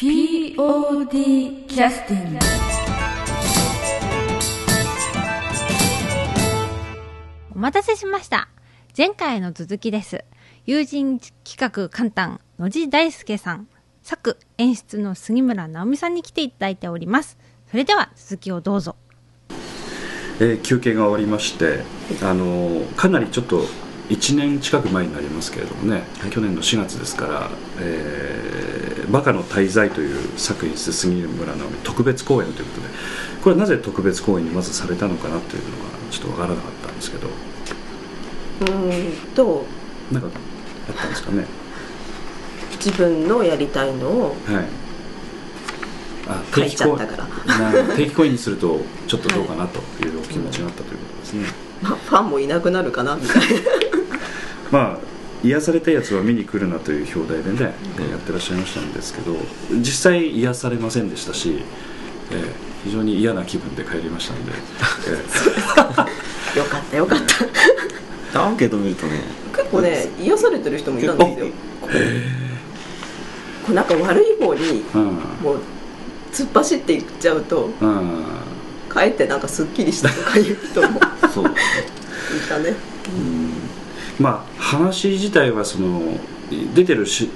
POD キャスティングお待たせしました。前回の続きです。友人企画簡単、野地大輔さん、作演出の杉村直美さんに来ていただいております。それでは続きをどうぞ。えー休憩が終わりまして、あのーかなりちょっと1年近く前になりますけれどもね、去年の4月ですから「えーバカの滞在」という作品です杉村直美特別公演ということでこれはなぜ特別公演にまずされたのかなというのがちょっとわからなかったんですけど。うーんとなんかあったんですかね。自分のやりたいのをはい。あ書いちゃったから。ら定期公演にするとちょっとどうかなというお気持ちがあったということですね、まあ、ファンもいなくなるかなみたいな。まあ癒されたやつは見に来るなという表題でね、えーやってらっしゃいましたんですけど実際癒されませんでしたし、えー非常に嫌な気分で帰りましたので、え よかったよかった。アンケート見るとね結構ね癒されてる人もいたんですよ。こうなんか悪い方にーうん。もう突っ走っていっちゃうとうん。かえってなんかすっきりしたとかいう人もいそうたねまあ話自体はその出てるし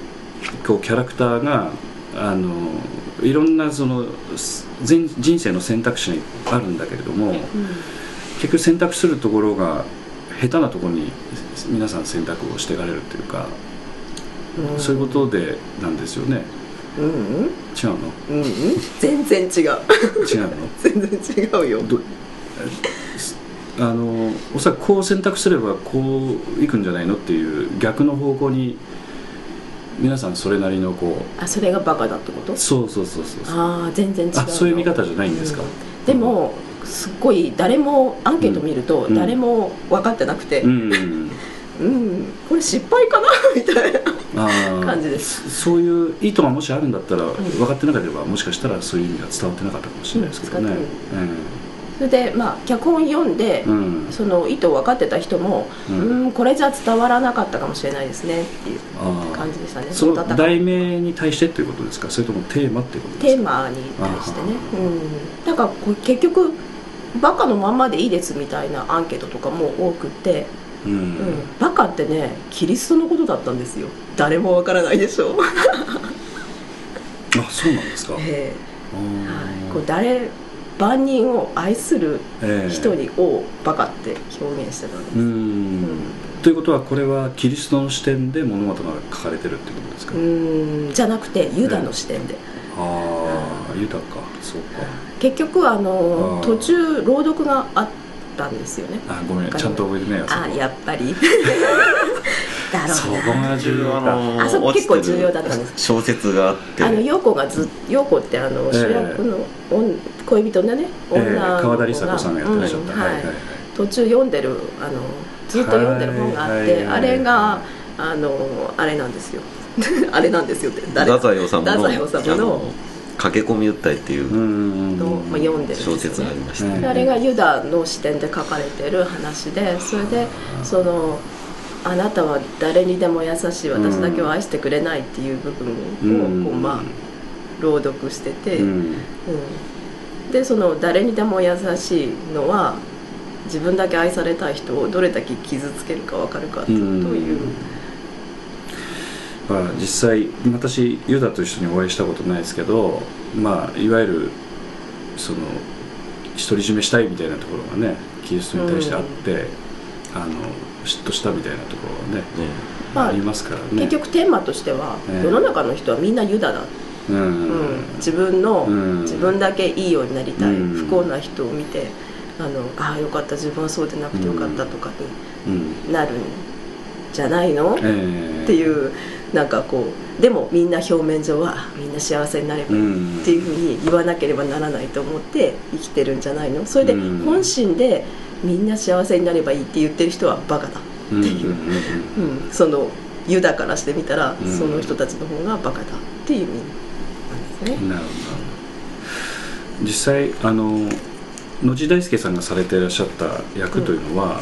こうキャラクターがあのいろんなその全人生の選択肢があるんだけれども、結局選択するところが下手なところに皆さん選択をしていかれるというか、うん。そういうことでなんですよね。うんうん。違うの？うんうん。全然違う。違うの？全然違うよ。どあのおそらくこう選択すればこういくんじゃないのっていう逆の方向に皆さんそれなりのこあそれがバカだってこと？うそうそうそうそうそう。ああ全然違うあそういう見方じゃないんですか、うん。でもすっごい誰もアンケート見るとうん。誰も分かってなくて。うん、うん、これ失敗かな？みたいな感じです。そそういう意図がもしあるんだったら、分かってなければもしかしたらそういう意味が伝わってなかったかもしれないですけどね。うんそれでまあ脚本読んで、うん。うんその意図分かってた人もううんんこれじゃ伝わらなかったかもしれないですねっていう感じでしたね。その題名に対してということですか？それともテーマっていうことですか？テーマに対してね。うん。だからこう結局バカのまんまでいいですみたいなアンケートとかも多くて、うん。うん、バカってねキリストのことだったんですよ。誰もわからないでしょ。あそうなんですか？えー。はい、こう誰万人を愛するええ人にをバカって表現してたんです、ううん。んということはこれはキリストの視点で物事が書かれてるってことですか、うん。じゃなくてユダの視点で、ああ豊か。そうか。結局あの途中朗読があったんですよね。あごめん。ちゃんと覚えてないよそこ。あやっぱり だろそうこなが重要あそこ結構重要だったんです小説があって。あの陽子がず陽子ってあのええ主役の女恋人のねえ女のえ川田梨紗子さんがやってらっしゃった、うん。はい。はいはい。途中読んでるあのずっと読んでる本があって、あれがあのあれなんですよ。あれなんですよって。誰？太宰治の太宰治の駆け込み訴えっていうのまあ読んでる小説がありました、うんであれがユダの視点で書かれてる話でそれでそのあなたは誰にでも優しい私だけを愛してくれないっていう部分を、うん。こうまあ朗読してて、うん。うん。でその誰にでも優しいのは自分だけ愛されたい人をどれだけ傷つけるか分かるかという、まあ、実際私ユダと一緒にお会いしたことないですけど、まあ、いわゆるその独り占めしたいみたいなところがねキリストに対してあって、あの嫉妬したみたいなところがね、まあありますからね。結局テーマとしては、ええ世の中の人はみんなユダだ、うん、うん。自分の、うん。自分だけいいようになりたい、うん。不幸な人を見てあのああよかった自分はそうでなくてよかったとかうん。になるんじゃないの、ええ。っていうなんかこうでもみんな表面上はみんな幸せになればいいうん。っていうふうに言わなければならないと思って生きてるんじゃないの？それでうん本心でみんな幸せになればいいって言ってる人はバカだ、う。んうんうんうん、そのユダからしてみたら、うん。その人たちの方がバカだっていう意味なんですね、なるほど。実際あの野地大輔さんがされていらっしゃった役というのは、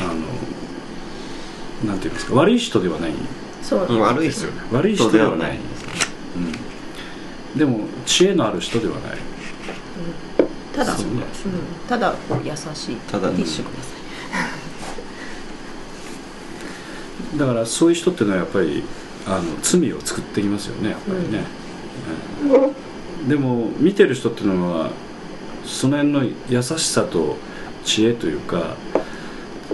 あのなんていうんですか悪い人ではない。そううん悪い人悪い人ではない。ですねうん。でも知恵のある人ではない。ただ、そうね。うん、ただ優しい。ただティッシュください。だからそういう人っていうのはやっぱりあの罪を作ってきますよねやっぱりね、うん。でも見てる人っていうのはその辺の優しさと知恵というか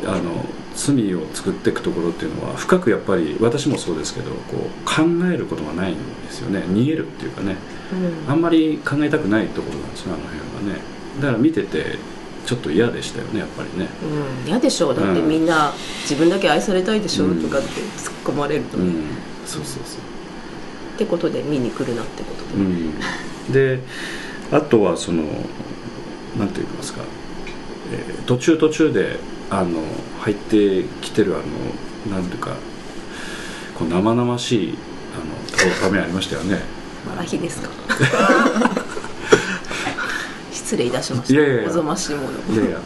あの罪を作っていくところっていうのは深くやっぱり私もそうですけどこう考えることがないんですよね。逃げるっていうかね。うん。あんまり考えたくないところなんですよあの辺はね。だから見ててちょっと嫌でしたよねやっぱりね。うん、嫌でしょう。だってうん。みんな自分だけ愛されたいでしょ、うんとかって突っ込まれると。ね、うん。そうそうそう。ってことで見に来るなってことで、うん、であとはそのなんて言いますか、えー途中途中であの入ってきてるあのなんていうかこう生々しいあの場面ありましたよね。マラヒですか？失礼いたしました。いやいやいや。おぞましいもの。いやいや。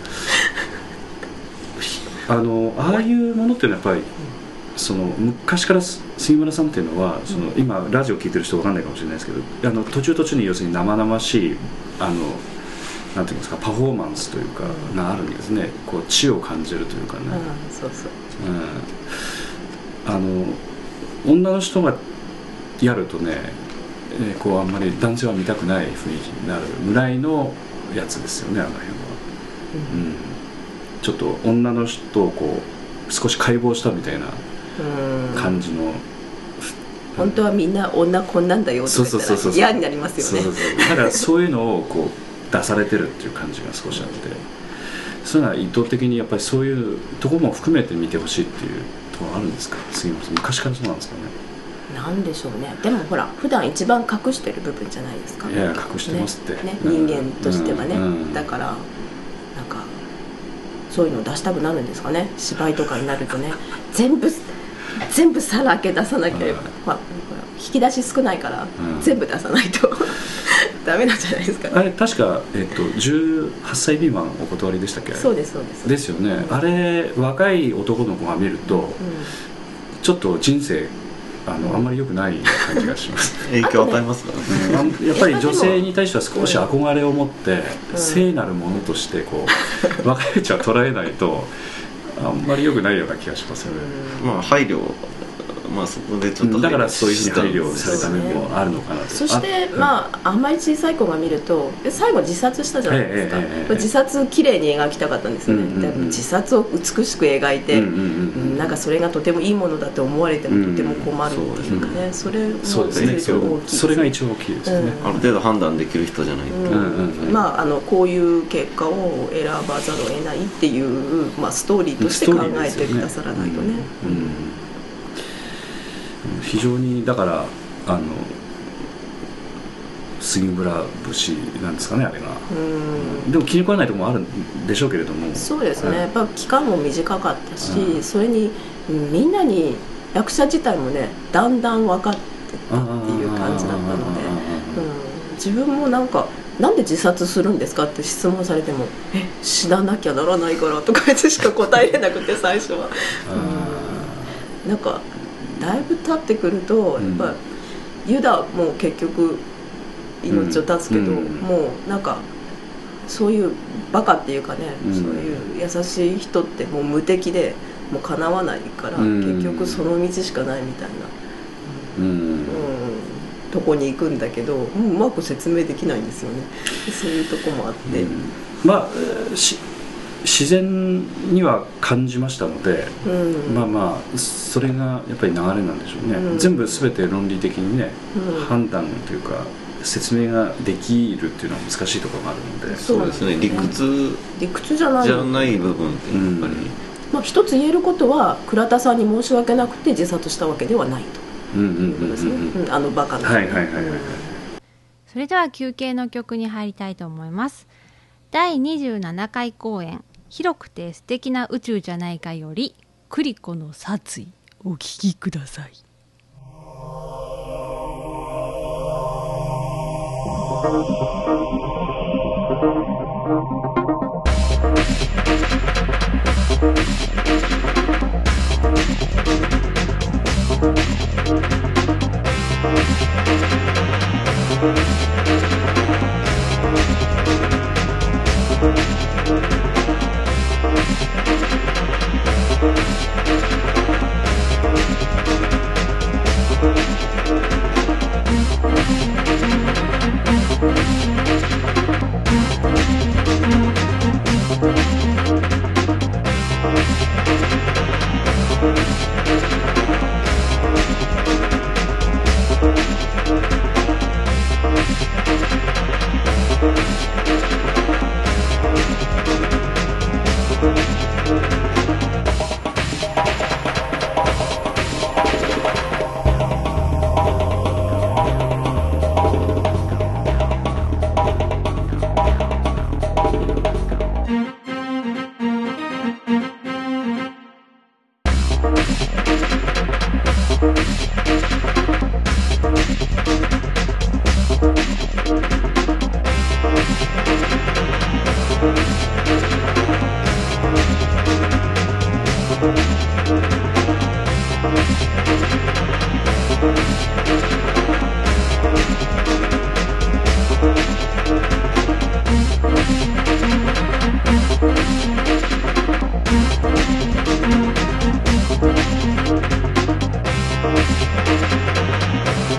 あのああいうものっていうのはやっぱりその昔からす杉村さんっていうのはその、今ラジオ聞いてる人わかんないかもしれないですけどあの途中途中に要するに生々しいあのなんていうんですかパフォーマンスというかがあるんですね。こう知を感じるというかね、うんそうそう。うん、あの女の人がやるとね、えーこうあんまり男性は見たくない雰囲気になるぐらいのやつですよねあの辺は、うん、ちょっと女の人をこう少し解剖したみたいなうん。感じの、本当はみんな女こんなんだよとか言ったら嫌になりますよね。そうそうそうだからそういうのをこう出されてるっていう感じが少しあってそういうのは意図的にやっぱりそういうところも含めて見てほしいっていうところあるんですか？杉本さん昔からそうなんですかね？なんでしょうね。でもほら普段一番隠してる部分じゃないですか。いや隠してますって。ね。ね。うん人間としてはね、うんうん。だからなんかそういうのを出したくなるんですかね。芝居とかになるとね。全部全部さらけ出さなければ、うんまあ、引き出し少ないから、うん。全部出さないとダメなんじゃないですかあれ確か、えっと、18歳未満お断りでしたっけ？そうですそうです。ですよね。あれ若い男の子が見るとうん。ちょっと人生あのあんまり良くない感じがします。影響与えますか？らねうんやっぱり女性に対しては少し憧れを持ってうん。聖なるものとしてこう 若いうちは捉えないとあんまり良くないような気がしますよね、まあ配慮まあそこでちょっとうんだからそういうされた面もあるのかなと。そしてまああんまり小さい子が見るとえ最後自殺したじゃないですか、えええ自殺綺麗に描きたかったんですよね、うんうんうん。自殺を美しく描いて、うんうんうんうん。なんかそれがとてもいいものだと思われてもとても困るっていうかね、それもそうですね。それ大きいですそれが一番大きいですよね、ある程度判断できる人じゃないと、うんうんうん。うん。まあ、あのこういう結果を選ばざるを得ないっていう、まあ、ストーリーとして考えてくださらないとね。うん。うん非常にだからあの杉村節なんですかねあれが、うん。でも気に食わないところもあるんでしょうけれども。そうですね、うんやっぱ期間も短かったし、うん。それにうんみんなに役者自体もねだんだん分かってったっていう感じだったので、うん、自分もなんか「なんで自殺するんですか?」って質問されても「え死ななきゃならないから」とか言ってしか答えれなくて最初は。うん。なんかだいぶ経ってくるとやっぱ、ユダも結局命を絶つけど、うん。もうなんかそういうバカっていうかね、うん。そういう優しい人ってもう無敵でもうかなわないから、うん。結局その道しかないみたいな、うん。うん、とこに行くんだけどもううまく説明できないんですよね。そういうとこもあって、うん。まあ自然には感じましたので、うん。まあまあそれがやっぱり流れなんでしょうね、うん。全部全て論理的にね、うん。判断というか説明ができるっていうのは難しいところがあるので。そうですね。理屈理屈じゃない。じゃない部分ってやっぱり、まあ、一つ言えることは倉田さんに申し訳なくて自殺したわけではないうんうんというあのバカな。はいはいはいはいはい。それでは休憩の曲に入りたいと思います。第27回公演「広くて素敵な宇宙じゃないか」より「クリコの殺意」お聞きください「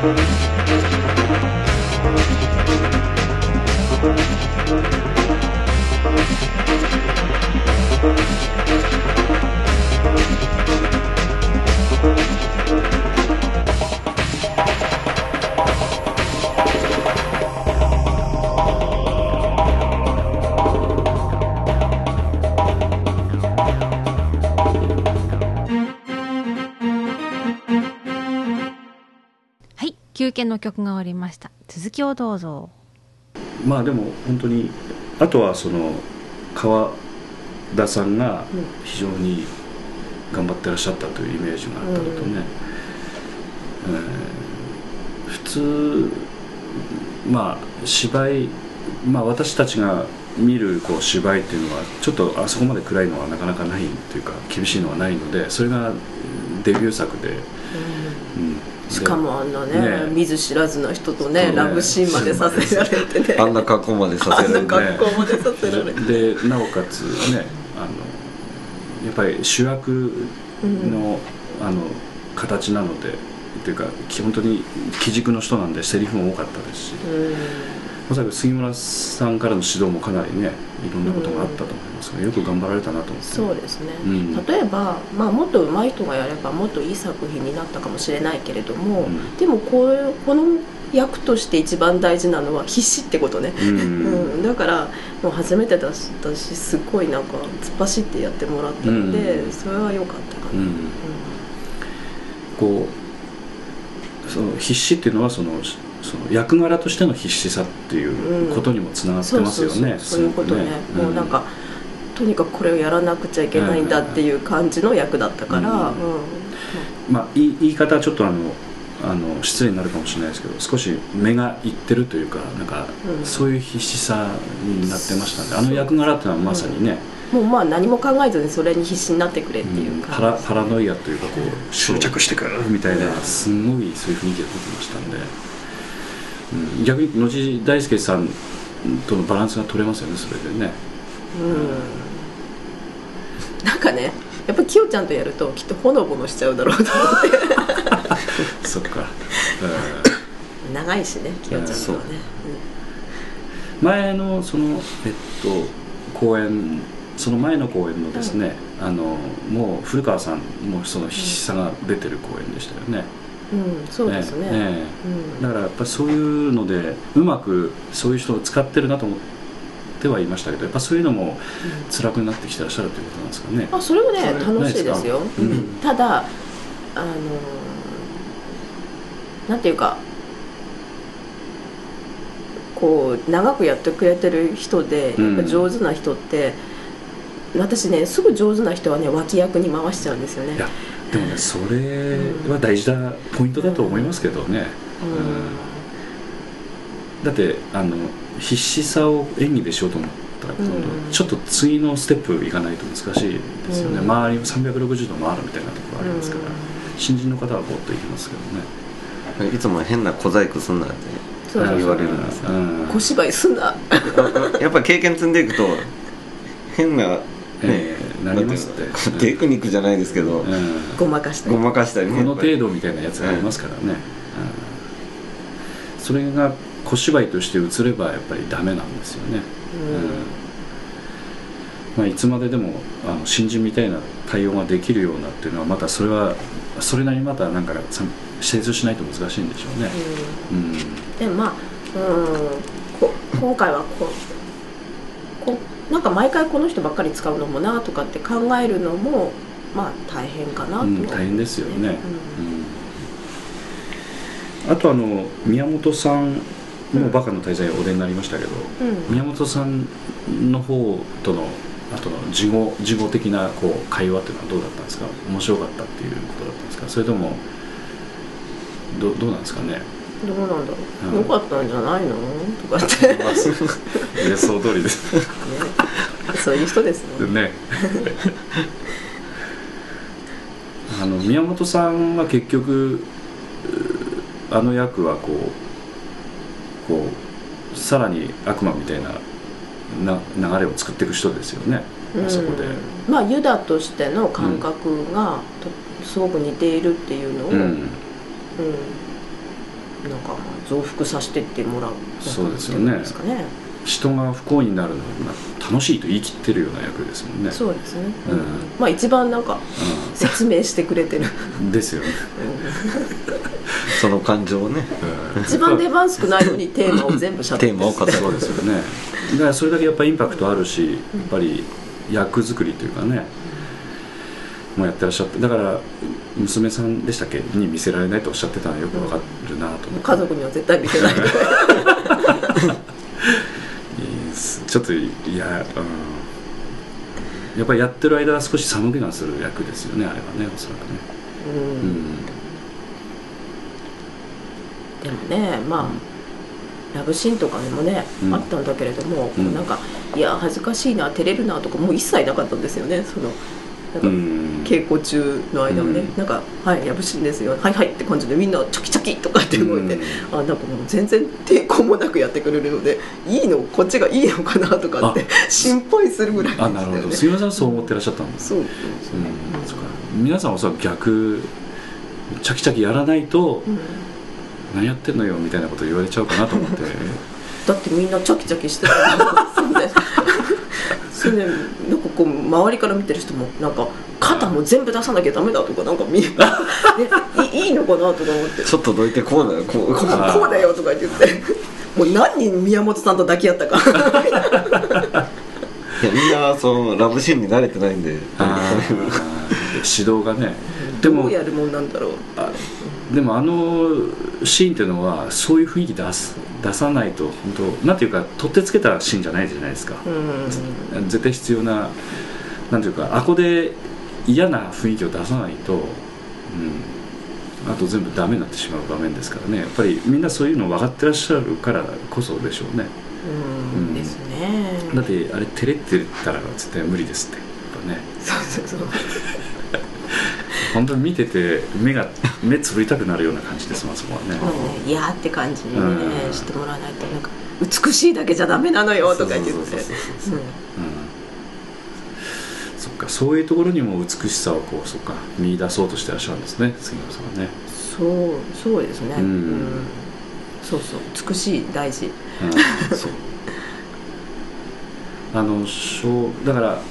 はいの曲が終わりました続きをどうぞ。まあでも本当にあとはその川田さんが非常に頑張ってらっしゃったというイメージがあったのとね、えー普通まあ芝居まあ私たちが見るこう芝居っていうのはちょっとあそこまで暗いのはなかなかないというか厳しいのはないのでそれがデビュー作で、うんしかもあんなねね。見ず知らずな人とねね。ラブシーンまでさせられてね。あんな格好までさせられて格好までさせられて。でなおかつねあのやっぱり主役の,、あの形なのでっていうか本当に基軸の人なんでセリフも多かったですし。うんおそらく杉村さんからの指導もかなりねいろんなことがあったと思いますがよく頑張られたなと思って。そうですね、うん。例えば、まあ、もっと上手い人がやればもっといい作品になったかもしれないけれども、うん。でもこうこの役として一番大事なのは必死ってことね、うん。うん。だからもう初めてだしだしすごいなんか突っ走ってやってもらったので、うん。それは良かったかな、うん。こうその必死っていうのはそのその役柄としての必死さっていうことにもつながってますよね。そういうことね。すごくもうなんか、とにかくこれをやらなくちゃいけないんだっていう感じの役だったから、うん。うん。まあ言い方はちょっとあのあの失礼になるかもしれないですけど少し目がいってるというかなんか、うん。そういう必死さになってましたんであの役柄っていうのはまさにね、もうまあ何も考えずにそれに必死になってくれっていうパラ感じ、パラノイアというかこう執着してくるみたいなすごいそういう雰囲気が出てましたんで、うん、逆に野地大輔さんとのバランスが取れますよねそれでね。うん。なんかねやっぱきよちゃんとやるときっとほのぼのしちゃうだろうと思って。そっか、長いしねきよちゃんとはね、うん前のそのえっと公演その前の公演のですね、あのもう古川さんもその必死さが出てる公演でしたよね、うんうんそうですね。えうん。だからやっぱりそういうのでうまくそういう人を使ってるなと思ってはいましたけどやっぱそういうのも辛くなってきてらっしゃるということなんですかね、あそれはねそれ楽しいですよ。ないですかうん。うんただあのなんていうかこう長くやってくれてる人でうんやっぱ上手な人って、私ねすぐ上手な人はね脇役に回しちゃうんですよねでもねそれは大事なポイントだと思いますけどね、だってあの必死さを演技でしようと思ったら今度うん。ちょっと次のステップいかないと難しいですよね、うん。周り360度回るみたいなところありますから、うん。新人の方はボッといきますけどね。いつも変な小細工すんなって言われるんですよ。うん。小芝居すんな。やっぱり経験積んでいくと変な、ねええなりますって。テクニックじゃないですけど、うん。ごまかしたり。ごまかしたりね。この程度みたいなやつがありますからね、うん。それが小芝居として映ればやっぱりダメなんですよね、うん。まあ、いつまででもあの新人みたいな対応ができるようなっていうのはまたそれはそれなりにまたなんかさ成長しないと難しいんでしょうね、うん。でもまあうん。こ今回はここなんか毎回この人ばっかり使うのもなとかって考えるのもまあ大変かなと、うん大変ですよね、うん。うん。あとあの宮本さんもバカの滞在お出になりましたけど、うん。宮本さんの方とのあとの事後事後的なこう会話っていうのはどうだったんですか？面白かったっていうことだったんですか？それともどどうなんですかね？どうなんだろう、うん。よかったんじゃないの？とかって、ね、予想通りです。そういう人ですね。ね。あの宮本さんは結局うあの役はこうこうさらに悪魔みたいなな流れを作っていく人ですよね、あそこで。うんまあユダとしての感覚がとすごく似ているっていうのを、ううんんなんかまあ増幅させてってもらうそうですよね。人が不幸になるのが楽しいと言い切ってるような役ですもんね。そうですね、うん。まあ一番なんか説明してくれてる、うん。ですよね。その感情をね。一番出番少ないのにテーマを全部しゃべってテーマを語る。そうですよね。だからそれだけやっぱインパクトあるし、やっぱり役作りというかね、もうやってらっしゃって、だから娘さんでしたっけ？に見せられないとおっしゃってたのはよくわかるなと思って。家族には絶対見せない ちょっといや、うん、やっぱりやってる間は少し寒気がする役ですよねあれはねおそらくね。ううん。ん。でもねまあラブシーンとかでもね、うん。あったんだけれども、うん。なんかいや恥ずかしいな照れるなとかもう一切なかったんですよねそのなんか、うん。稽古中の間はね、うん。なんか「はいラブシーンですよ。はいはい」って感じでみんなチョキチョキとかって動いて、うん。あなんかもう全然抵抗もなくやってくれるのでいいのこっちがいいのかなとかって心配するぐらいでしたあなるほど。杉村さんはそう思ってらっしゃったんです。そう。うん。そうか皆さんはおそらく逆チャキチャキやらないとうん。何やってんのよみたいなこと言われちゃうかなと思って。だってみんなチャキチャキしてたのそれでそれでなんかこう周りから見てる人もなんか肩も全部出さなきゃダメだとかなんか見え いいいいのかなとか思って。ちょっとどいてこうだよこうこうこうだよとか言って。もう何人宮本さんと抱き合ったか。いやみんなそのラブシーンに慣れてないんで。指導がね。でもどうやるもんなんだろう。あでもあのシーンっていうのはそういう雰囲気出す出さないと本当なんていうか取ってつけたシーンじゃないじゃないですか、うん。絶対必要ななんていうかあこで嫌な雰囲気を出さないと、うん、あと全部ダメになってしまう場面ですからね。やっぱりみんなそういうの分かってらっしゃるからこそでしょうね。うん。うん。ですね。だってあれ照れてたら絶対無理ですって。やっぱね。そうそうそう本当に見てて目が目つぶりたくなるような感じですもんね、もうねいやーって感じにね、うん。してもらわないとなんか美しいだけじゃダメなのよとか言ってそうそう。そうそううん。うん。そっかそういうところにも美しさをこうそっか見出そうとしてらっしゃるんですね杉村さんはね、そうそうですね、うん。そうそう。美しい大事。うん、そう。あのだから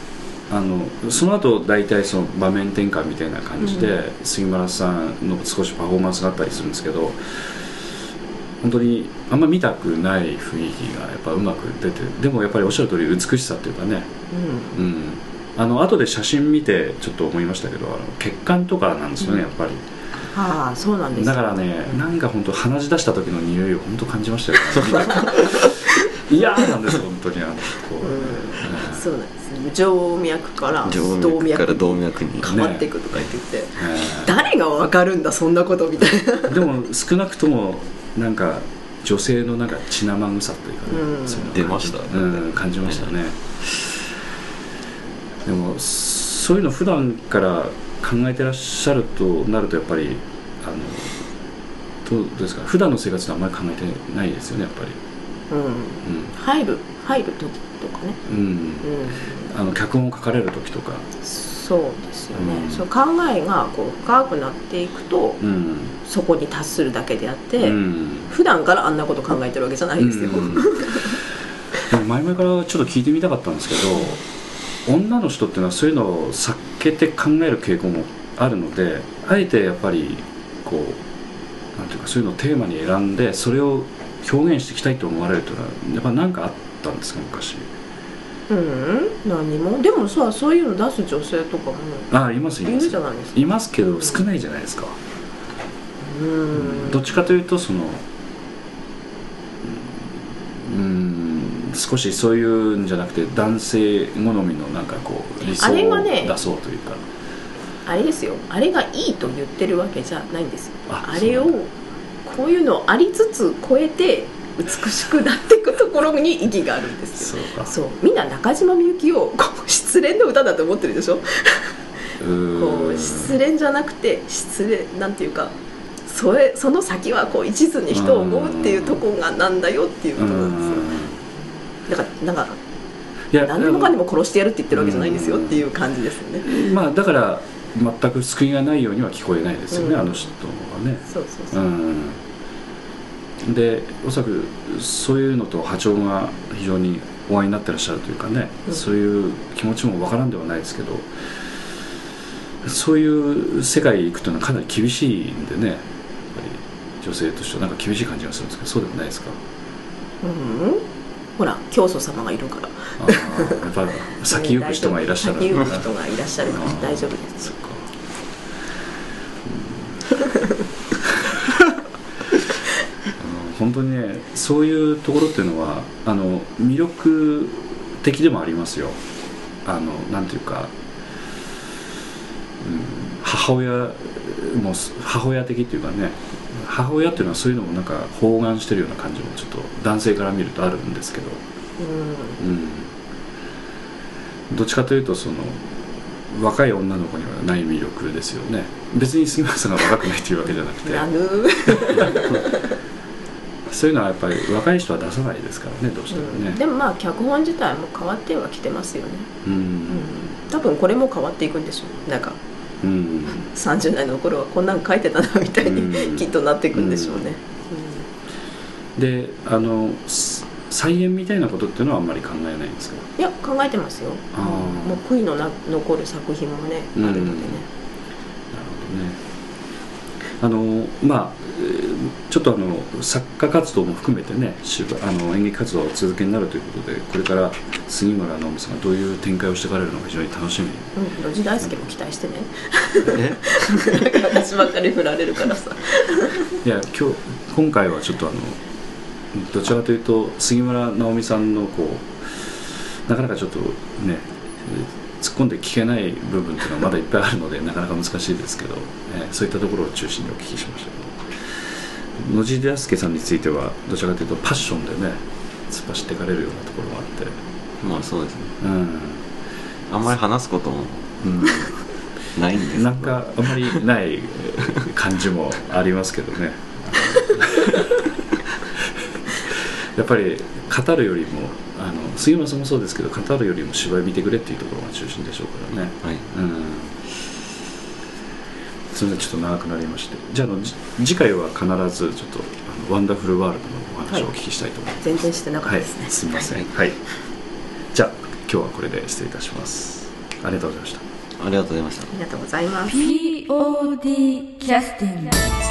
あのその後大体その場面転換みたいな感じで、杉村さんの少しパフォーマンスがあったりするんですけど本当にあんま見たくない雰囲気がやっぱうまく出てでもやっぱりおっしゃる通り美しさっていうかね。うん。うん、あの後で写真見てちょっと思いましたけどあの血管とかなんですよね、やっぱり。ああそうなんですだからねなんか本当鼻血出した時の匂いを本当感じましたよ 嫌なんです本当にあのこう、うん。うん。そうなんですね。静脈から静動脈から脈動脈に。変わっていくとか言って。て、え誰がわかるんだそんなことみたいな。ーでも少なくともなんか女性のなんか血生臭というかね、うん。そういうのを出ましたうん感じましたね、でもそういうの普段から考えてらっしゃるとなるとやっぱりあのどうですか？普段の生活であんまり考えてないですよねやっぱり。うん入る入る時とかね。うん、あの脚本を書かれる時とか。そうですよね、うん。そう考えがこう深くなっていくとうん。そこに達するだけであって、うん。普段からあんなこと考えてるわけじゃないですよ、前々からちょっと聞いてみたかったんですけど女の人っていうのはそういうのを避けて考える傾向もあるのであえてやっぱりこうなんていうかそういうのをテーマに選んでそれを表現していきたいと思われるというのはやっぱ何かあったんですか昔？うん何も。でもさそういうの出す女性とかもああいますいいるますじゃないですか。いますけど少ないじゃないですか、うん。どっちかというとそのうん少しそういうんじゃなくて男性好みのなんかこう理想あれを出そうというか、あれですよ。あれがいいと言ってるわけじゃないんですよ。ああれをこういうのありつつ超えて美しくなっていくところに意義があるんですよ。そうか。そう。みんな中島みゆきをこう失恋の歌だと思ってるでしょ？こう失恋じゃなくて失恋なんていうかそれその先はこう一途に人を思うっていうとこがなんだよっていうことなんですよ。だからなんか何でもかんでも殺してやるって言ってるわけじゃないんですよっていう感じですよね。まあだから全く救いがないようには聞こえないですよね、うん。あの人はね。そうそうそう。う、んでおそらくそういうのと波長が非常にお会いになってらっしゃるというかね、うん。そういう気持ちもわからんではないですけどそういう世界へ行くというのはかなり厳しいんでねやっぱり女性としてはなんか厳しい感じがするんですけどそうでもないですか？うん。ほら教祖様がいるから。やっぱり先行く人がいらっしゃる。先行く人がいらっしゃるから大丈夫ですそっかあの本当にねそういうところっていうのはあの魅力的でもありますよ。あのなんていうか、うん、母親も母親的っていうかね母親っていうのはそういうのもなんか包含してるような感じもちょっと男性から見るとあるんですけど、うん。うん、どっちかというとその若い女の子にはない魅力ですよね。別に杉村さんが若くないというわけじゃなくて。そういうのはやっぱり若い人は出さないですからねどうしてもね、でもまあ脚本自体も変わってはきてますよね、うん。うん、多分これも変わっていくんでしょう。なんかうん。30代の頃はこんなん書いてたなみたいに、うん。きっとなっていくんでしょうね、であのす再演みたいなことっていうのはあんまり考えないんですか？いや考えてますよ。あー。もう悔いのな残る作品もねあるのでね、なるほどね。あのまあえーちょっとあの作家活動も含めてねあの演劇活動を続けになるということでこれから杉村直美さんがどういう展開をしていかれるのか非常に楽しみ。うん、ロジ大輔も期待してねえなんか私ばっかり振られるからさいや今日今回はちょっとあのどちらかというと杉村直美さんのこうなかなかちょっとね突っ込んで聞けない部分っていうのはまだいっぱいあるのでなかなか難しいですけど、えーそういったところを中心にお聞きしましたけど野地大輔さんについてはどちらかというとパッションでね突っ走っていかれるようなところもあって。まあそうですね。うん、あんまり話すこともうん。ないんですなんかあんまりないえー感じもありますけどね。やっぱり語るよりもあの杉村さんもそうですけど語るよりも芝居見てくれっていうところが中心でしょうからね。はい。うんそれでちょっと長くなりまして。じゃああのじ次回は必ずちょっとあのワンダフルワールドのお話をお聞きしたいと思います、全然してなかったはい、ですね、すみません。はい。じゃあ今日はこれで失礼いたします。ありがとうございました。ありがとうございました。ありがとうございます。POD キャスティング